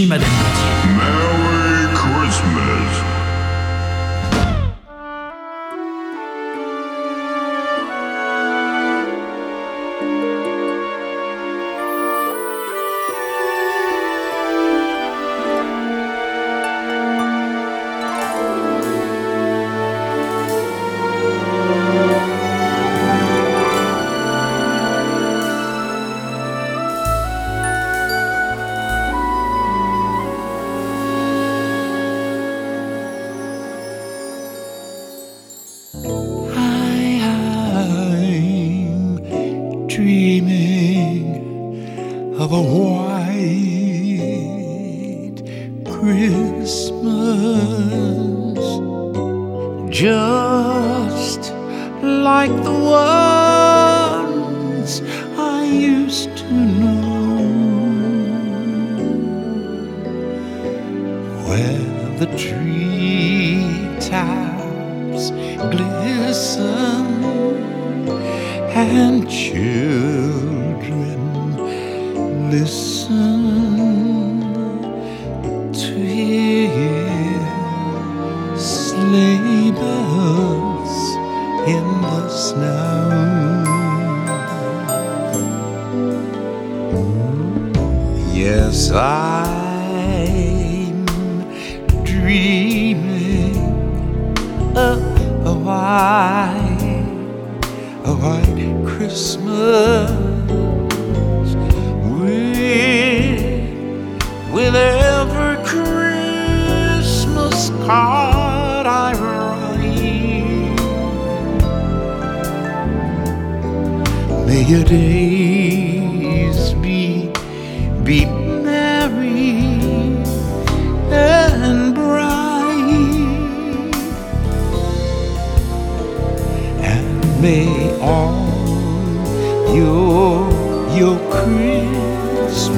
Madame. May all your your Christmases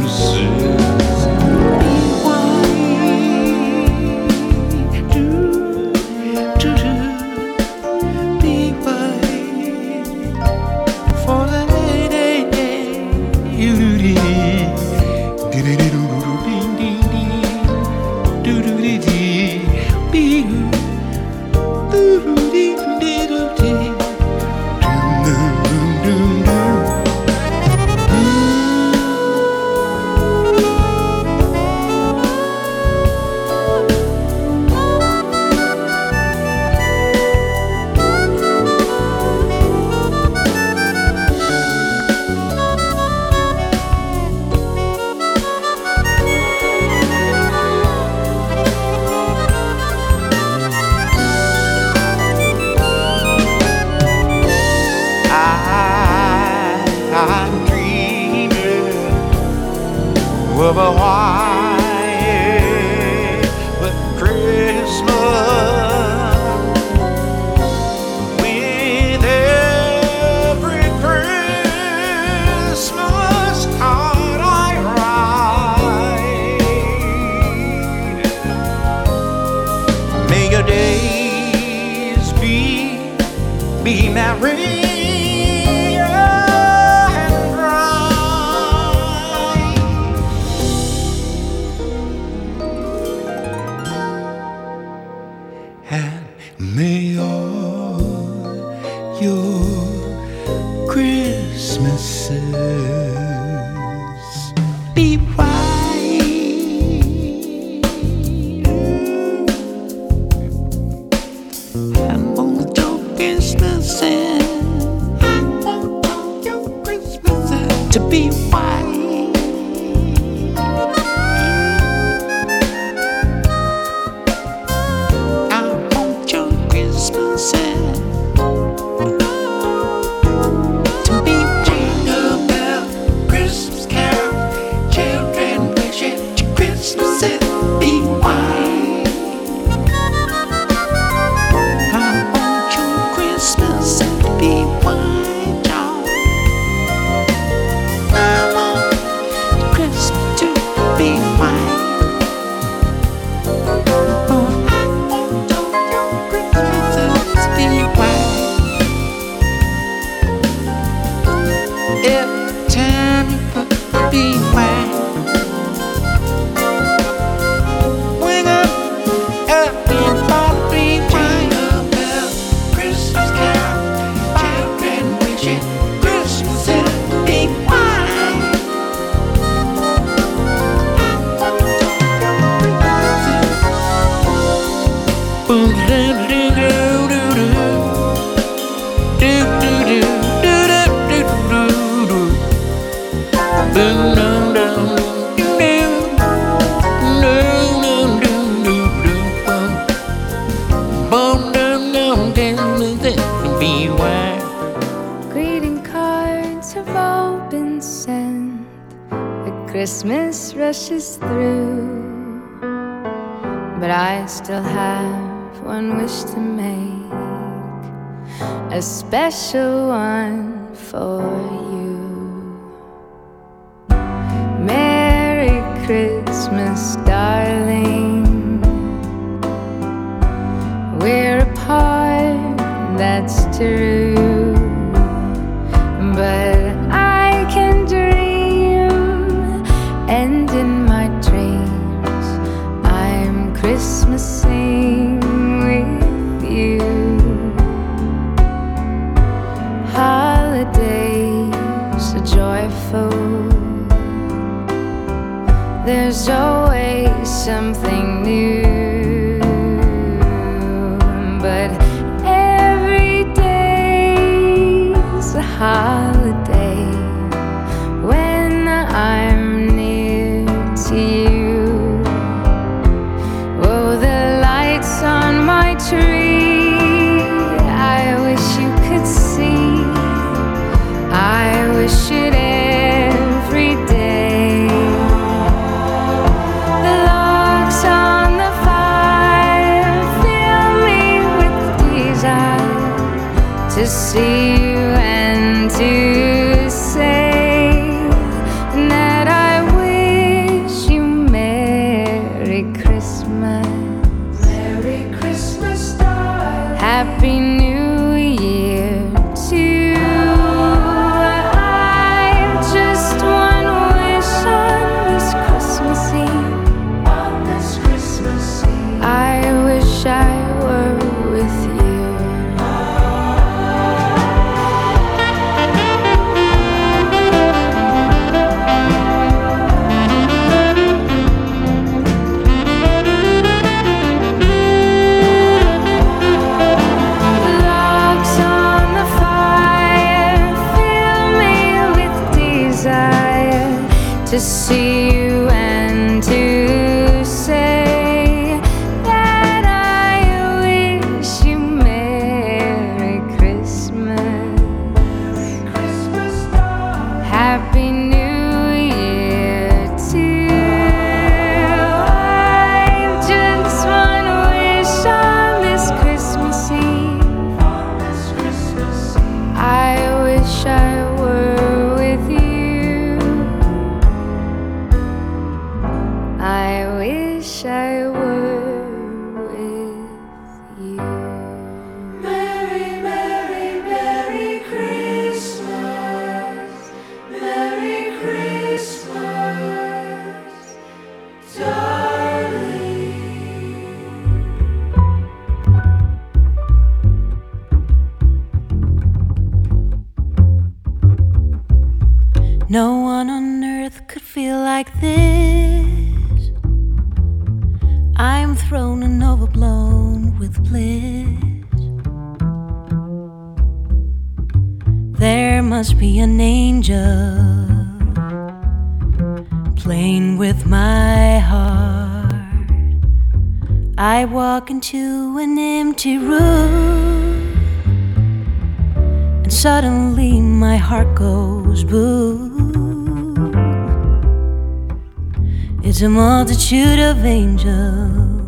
multitude of angels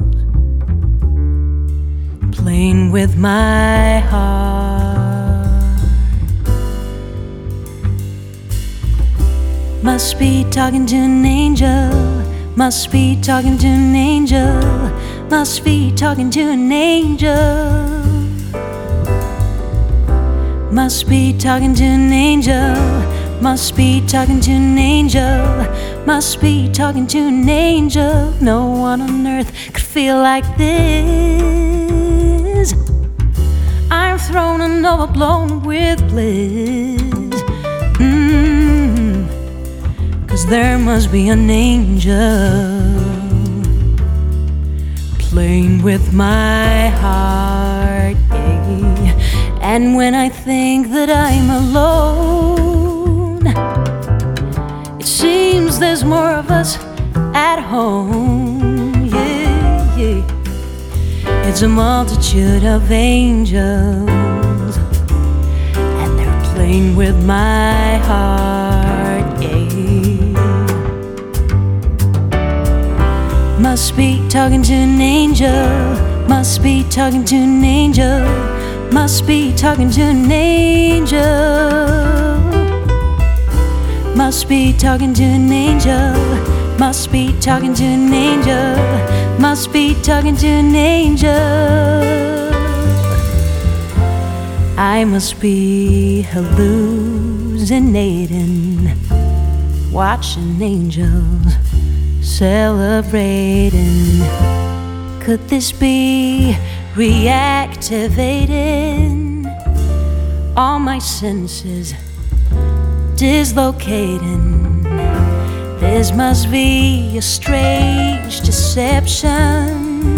playing with my heart. Must be talking to an angel, must be talking to an angel, must be talking to an angel. Must be talking to an angel must be talking to an angel. Must be talking to an angel. No one on earth could feel like this. I'm thrown and overblown with bliss. Mm. Cause there must be an angel playing with my heart. Yeah. And when I think that I'm alone seems there's more of us at home. Yeah, yeah. It's a multitude of angels, and they're playing with my heart. Yeah. Must be talking to an angel. Must be talking to an angel. Must be talking to an angel. Must be talking to an angel. Must be talking to an angel. Must be talking to an angel. I must be hallucinating, watching angels celebrating. Could this be reactivating all my senses? Dislocating. This must be a strange deception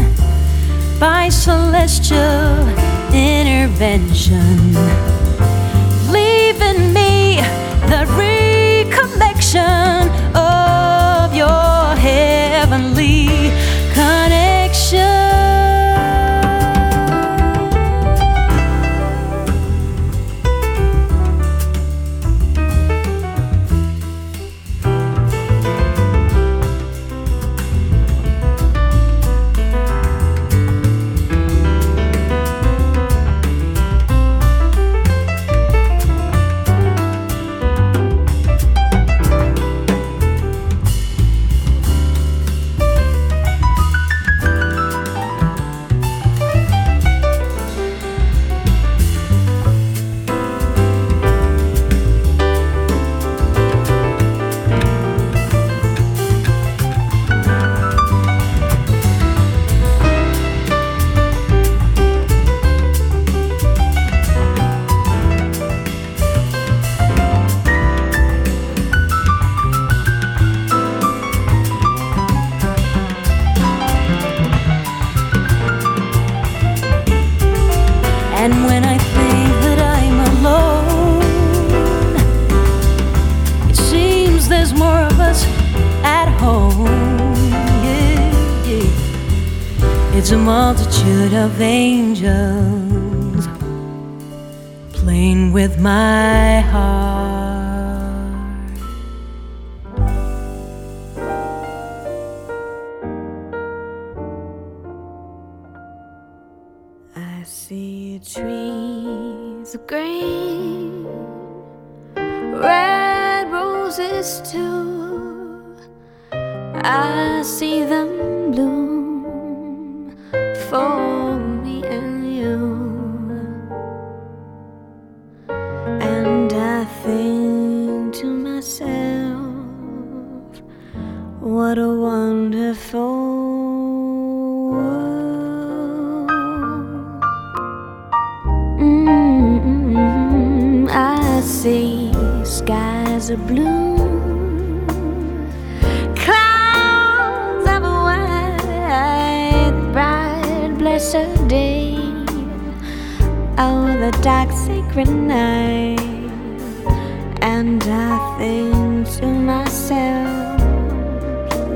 by celestial intervention, leaving me the recollection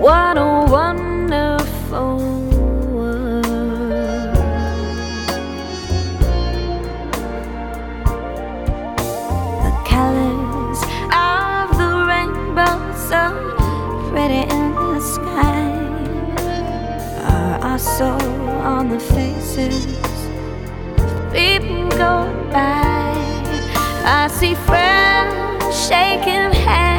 what a wonderful world. The colors of the rainbow, so pretty in the sky, are also on the faces of people go by. I see friends shaking hands,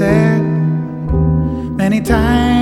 said many times,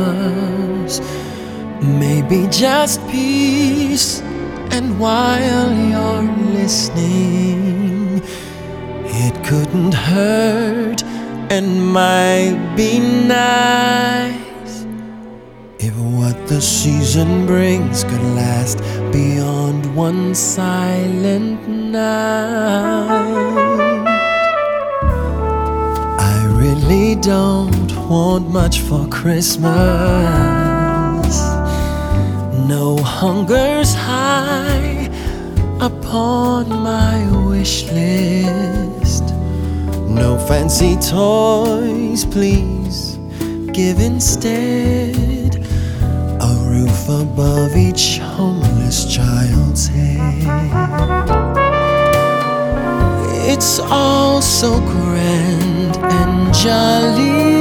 Christmas. Maybe just peace. And while you're listening, it couldn't hurt and might be nice if what the season brings could last beyond one silent night. I really don't want much for Christmas. No hunger's high upon my wish list. No fancy toys, please. Give instead a roof above each homeless child's head. It's all so grand and jolly.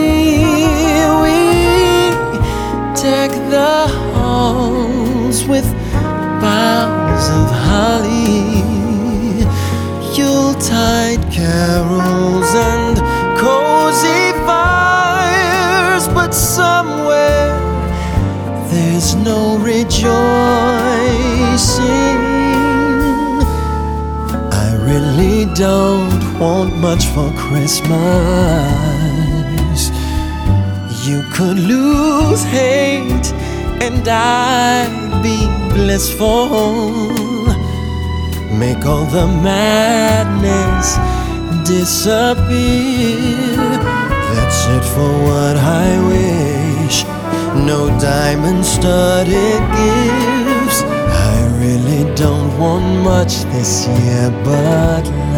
deck the halls with boughs of holly, Yuletide carols and cozy fires. But somewhere there's no rejoicing. I really don't want much for Christmas. You could lose hate, and I'd be blissful. Make all the madness disappear. That's it for what I wish. No diamond studded gifts. I really don't want much this year but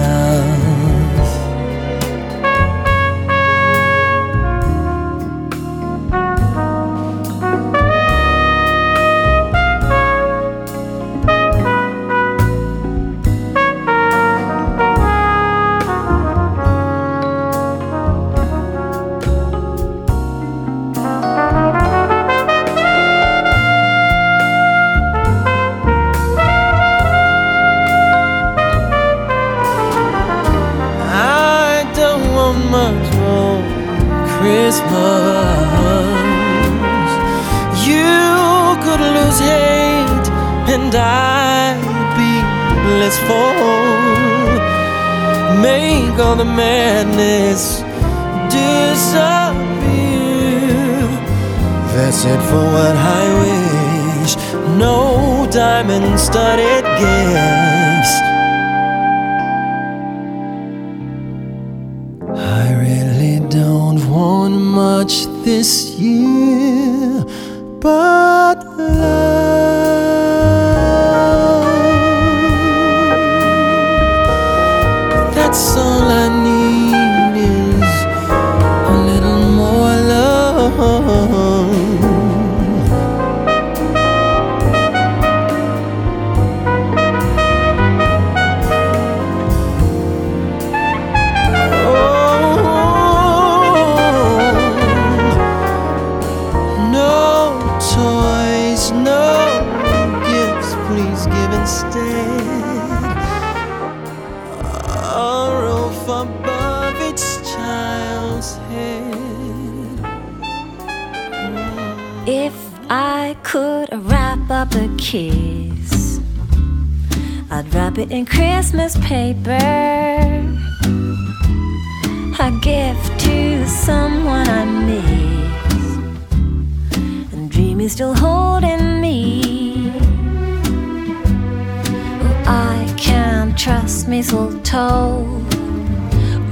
I can't trust mistletoe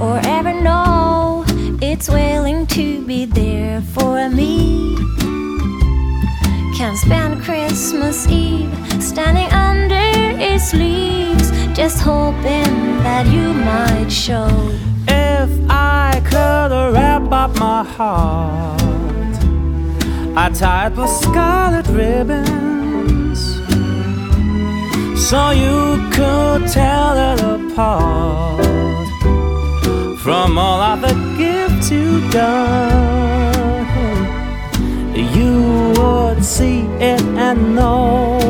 or ever know it's willing to be there for me. Can't spend Christmas Eve standing under its leaves, just hoping that you might show. If I could wrap up my heart, I'd tie it with scarlet ribbons so you could tell it apart from all other gifts you've done. You would see it and know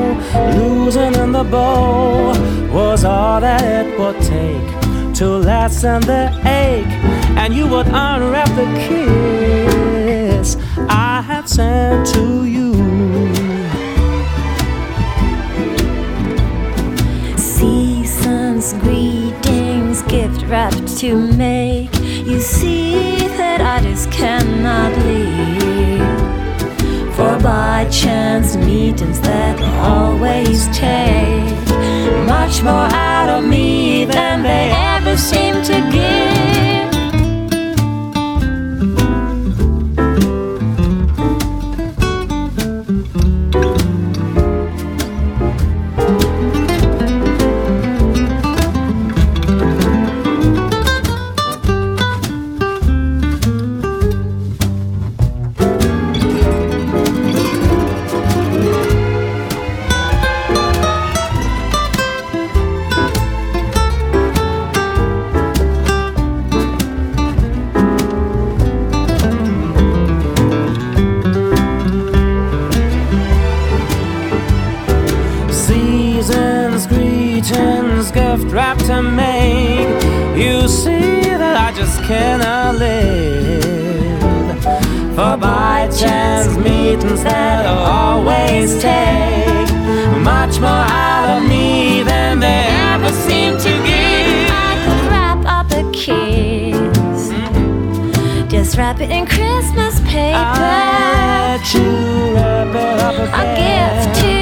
losing in the bow was all that it would take to lessen the ache, and you would unwrap the kiss I had sent to you. Greetings, gift wrapped to make you see that I just cannot leave. For by chance meetings that always take much more out of me than they ever seem to give. handcuffed, wrapped to make you see that I just cannot live for by chance meetings that always take much more out of me than they ever seem to give. I could wrap up a kiss, just wrap it in Christmas paper. I chew, wrap it up a, a gift to.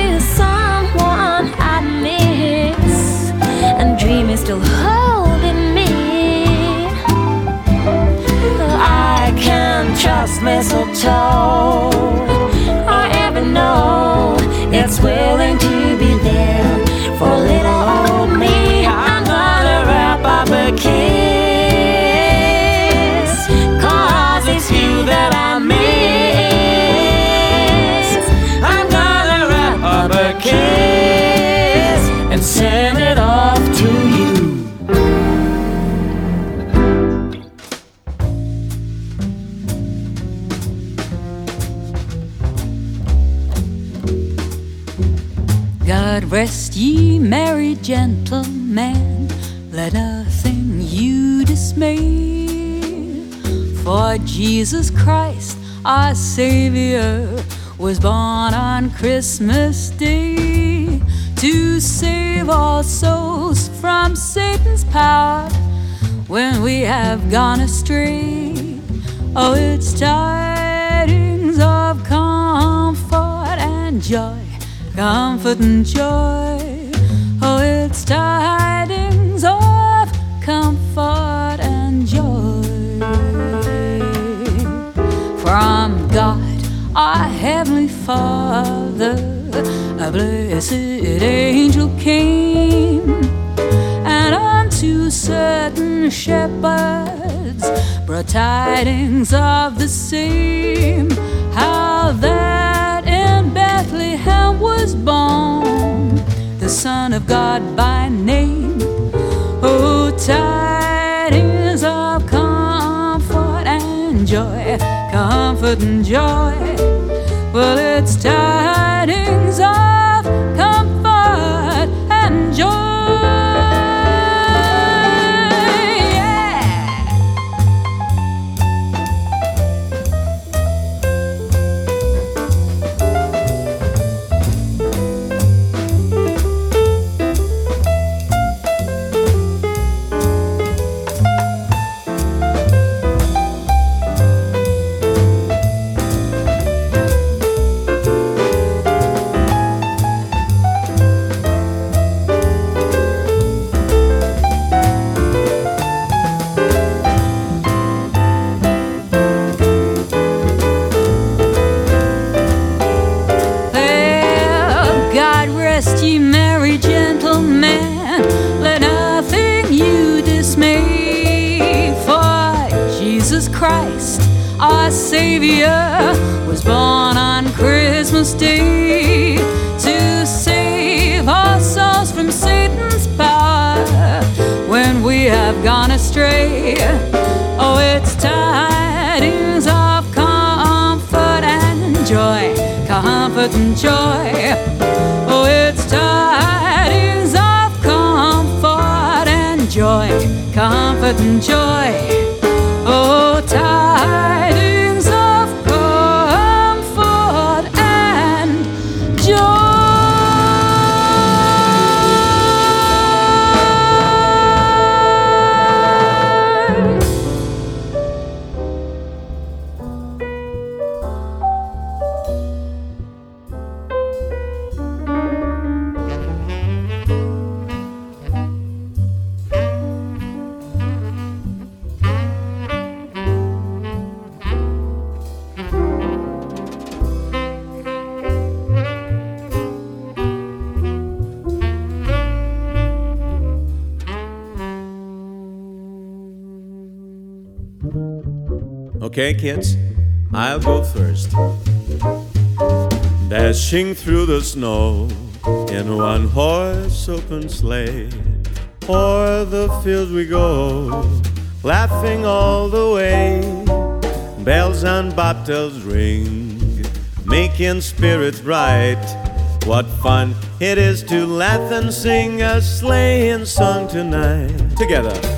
Still holding me. I can trust mistletoe. I ever know it's willing to For Jesus Christ, our Savior, was born on Christmas Day to save all souls from Satan's power when we have gone astray. Oh, it's tidings of comfort and joy, comfort and joy. Oh, it's tidings Heavenly Father. A blessed angel came and unto certain shepherds brought tidings of the same how that in Bethlehem was born the Son of God by name. Oh, tidings of comfort and joy, comfort and joy. Well, it's tidings of Christmas Day to save our souls from Satan's power when we have gone astray. Oh, it's tidings of comfort and joy, comfort and joy. Oh, it's tidings of comfort and joy, comfort and joy. Oh, tidings Okay, kids, I'll go first. Dashing through the snow in one horse open sleigh, o'er the fields we go, laughing all the way. Bells and bobtails ring, making spirits bright. What fun it is to laugh and sing a sleighing song tonight. Together.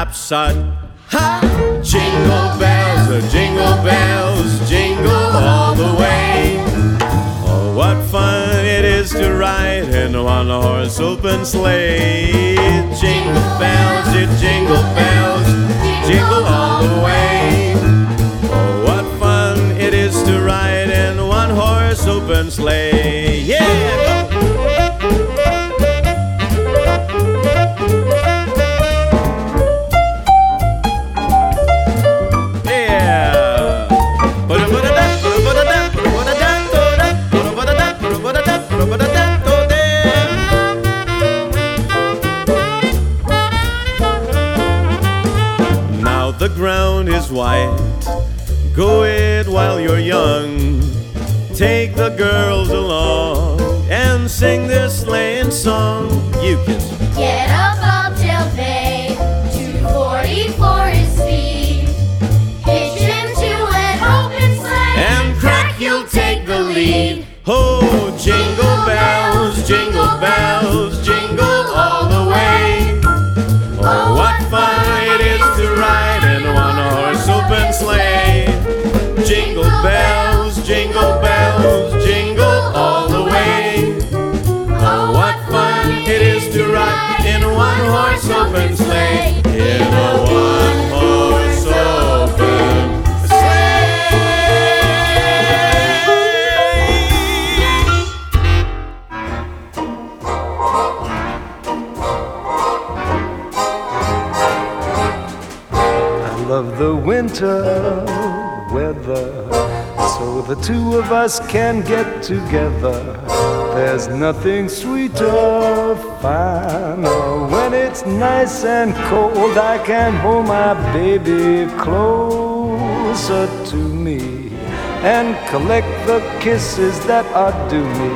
Got upset. Ha! Jingle bells, uh, jingle bells, jingle all the way. Oh, what fun it is to ride in a one horse open sleigh. Jingle bells, jingle bells, song. Us can get together. There's nothing sweeter, finer. Oh, when it's nice and cold, I can hold my baby closer to me and collect the kisses that are due me.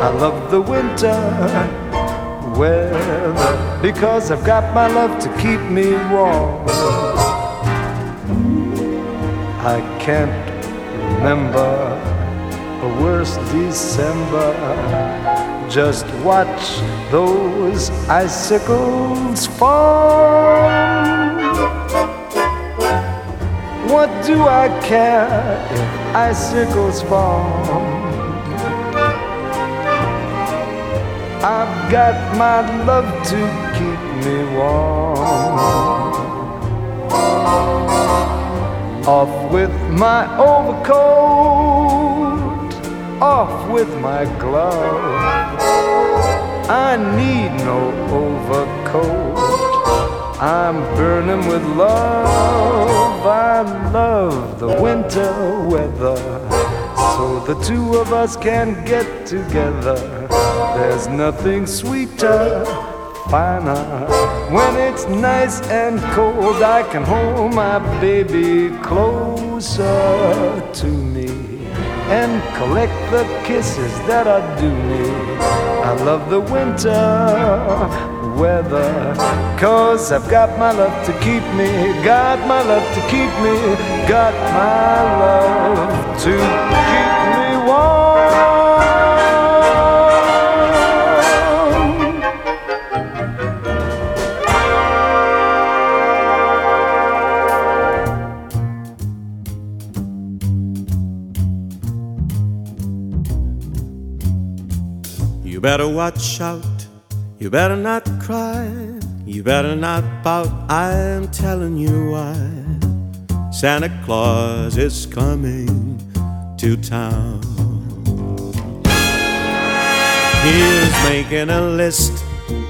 I love the winter weather because I've got my love to keep me warm. I can't remember a worse December. Just watch those icicles fall. What do I care if icicles fall? I've got my love to keep me warm. Off with my overcoat, off with my glove. I need no overcoat. I'm burning with love. I love the winter weather. So the two of us can get together. There's nothing sweeter, finer. When it's nice and cold, I can hold my baby closer to me and collect the kisses that are due me. I love the winter weather, cause I've got my love to keep me, got my love to keep me, got my love to keep me warm. You better watch out. You better not cry. You better not pout. I'm telling you why. Santa Claus is coming to town. He's making a list.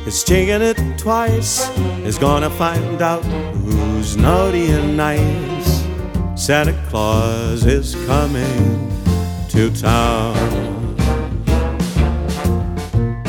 He's checking it twice. He's gonna find out who's naughty and nice. Santa Claus is coming to town.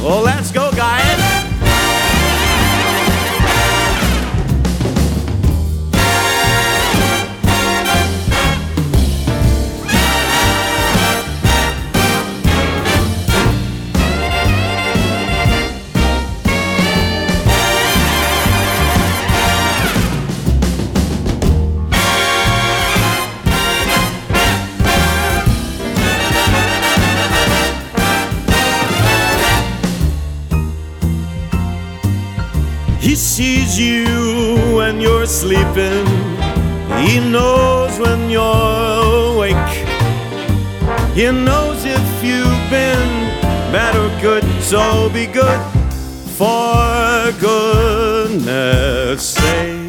Oh, let's go, guys. You when you're sleeping. He knows when you're awake. He knows if you've been bad or good. So be good for goodness sake.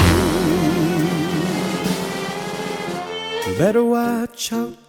Better watch out.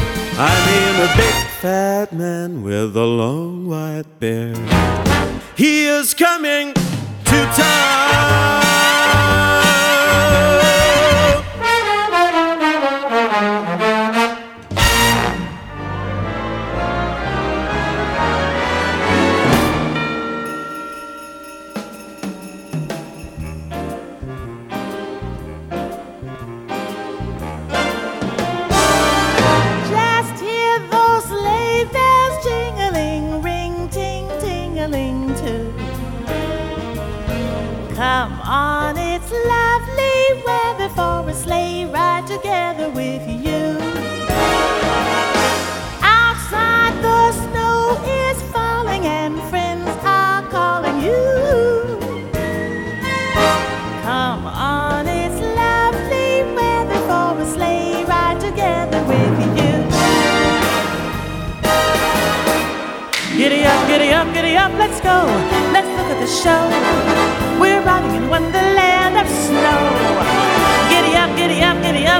I mean a big fat man with a long white beard. He is coming to town.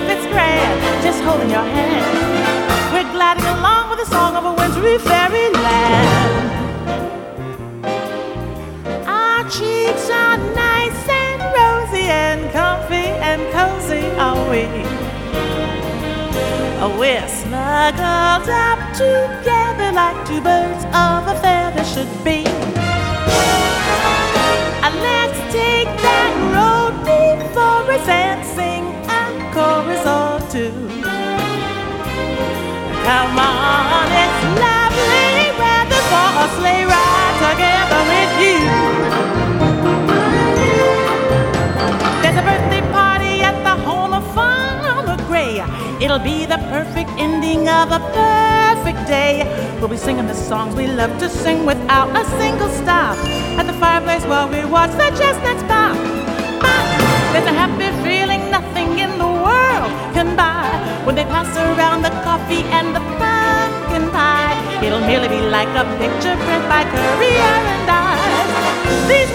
It's grand. Just holding your hand. We're gliding along with the song of a wintry fairyland. Our cheeks are nice and rosy and comfy and cozy, are we? We're snuggled up together like two birds of a feather should be. It's lovely weather for a sleigh ride together with you. There's a birthday party at the home of Farmer Gray. It'll be the perfect ending of a perfect day. We'll be singing the songs we love to sing without a single stop. At the fireplace while we watch the chestnuts merely be like a picture print by Currier and Ives. These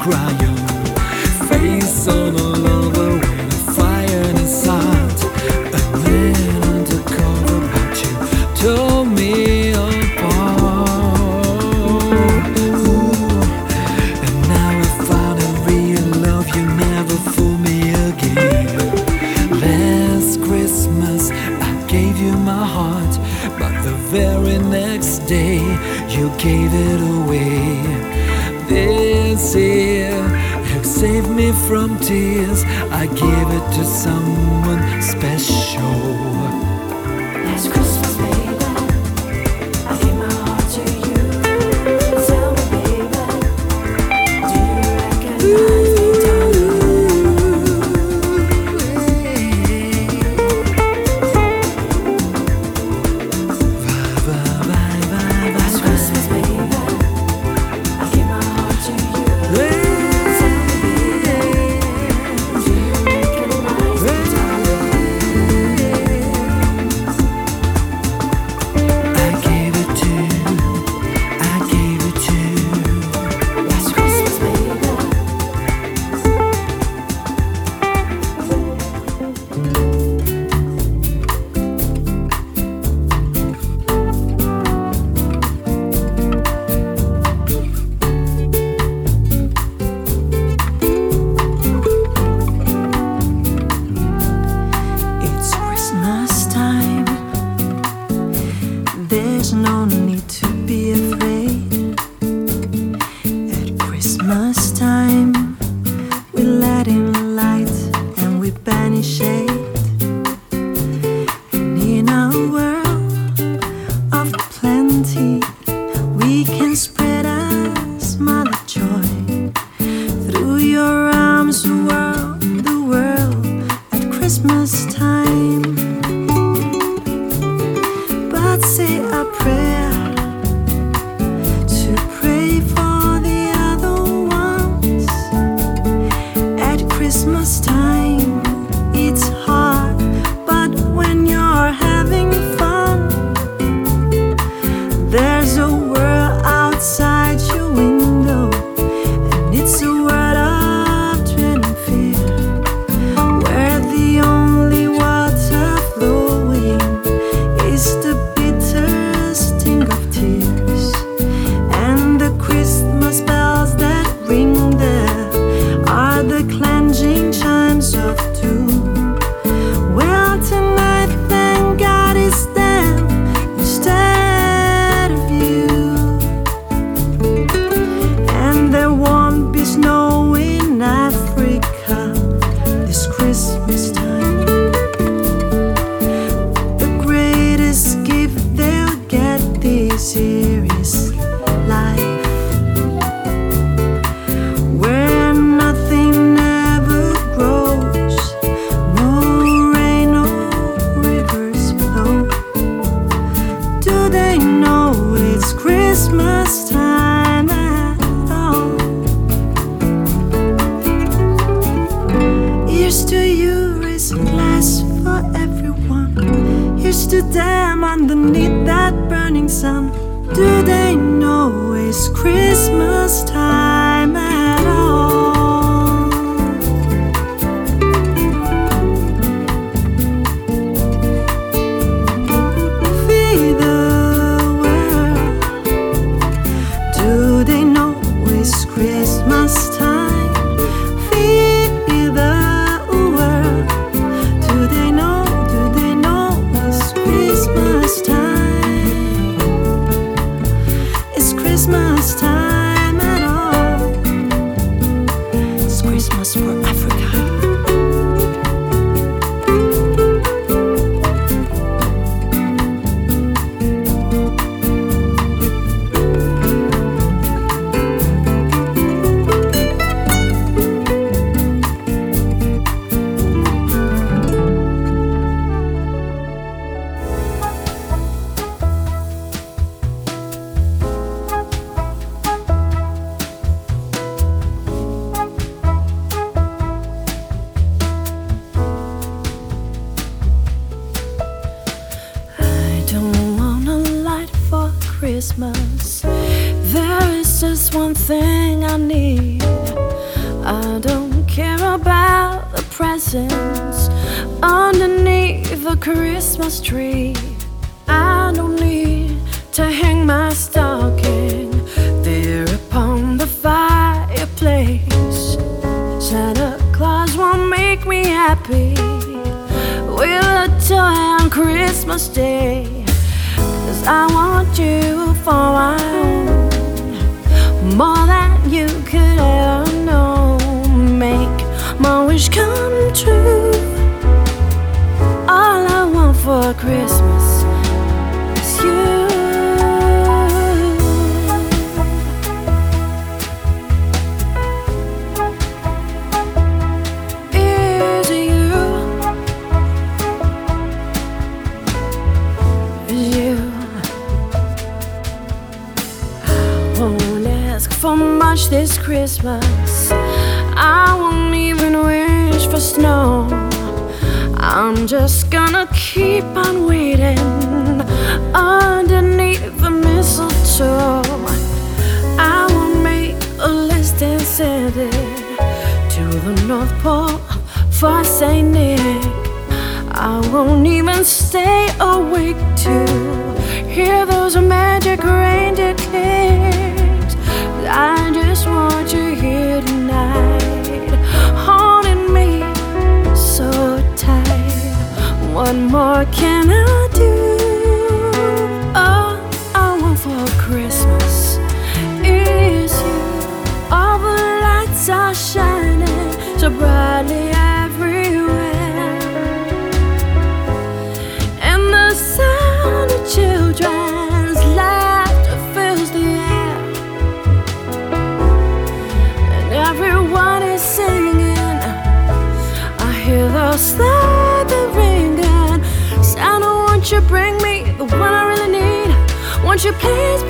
cry just gonna keep on waiting underneath the mistletoe. I will make a list and send it to the North Pole for Saint Nick. I won't even stay awake to hear those magic reindeer kicks. I just want you. what more can I do? what I really need. Won't you please?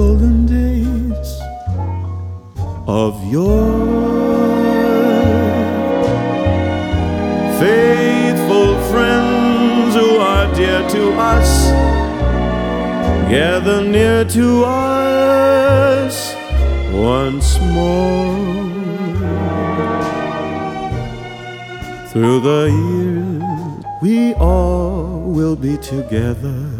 Golden days of yore. Faithful friends who are dear to us, gather near to us once more. Through the years, we all will be together.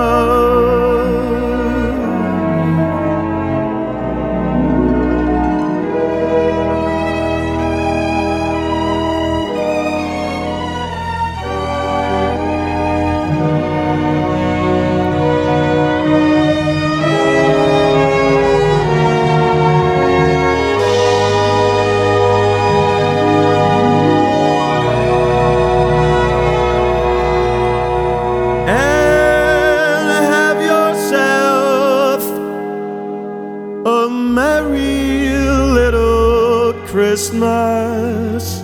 Christmas.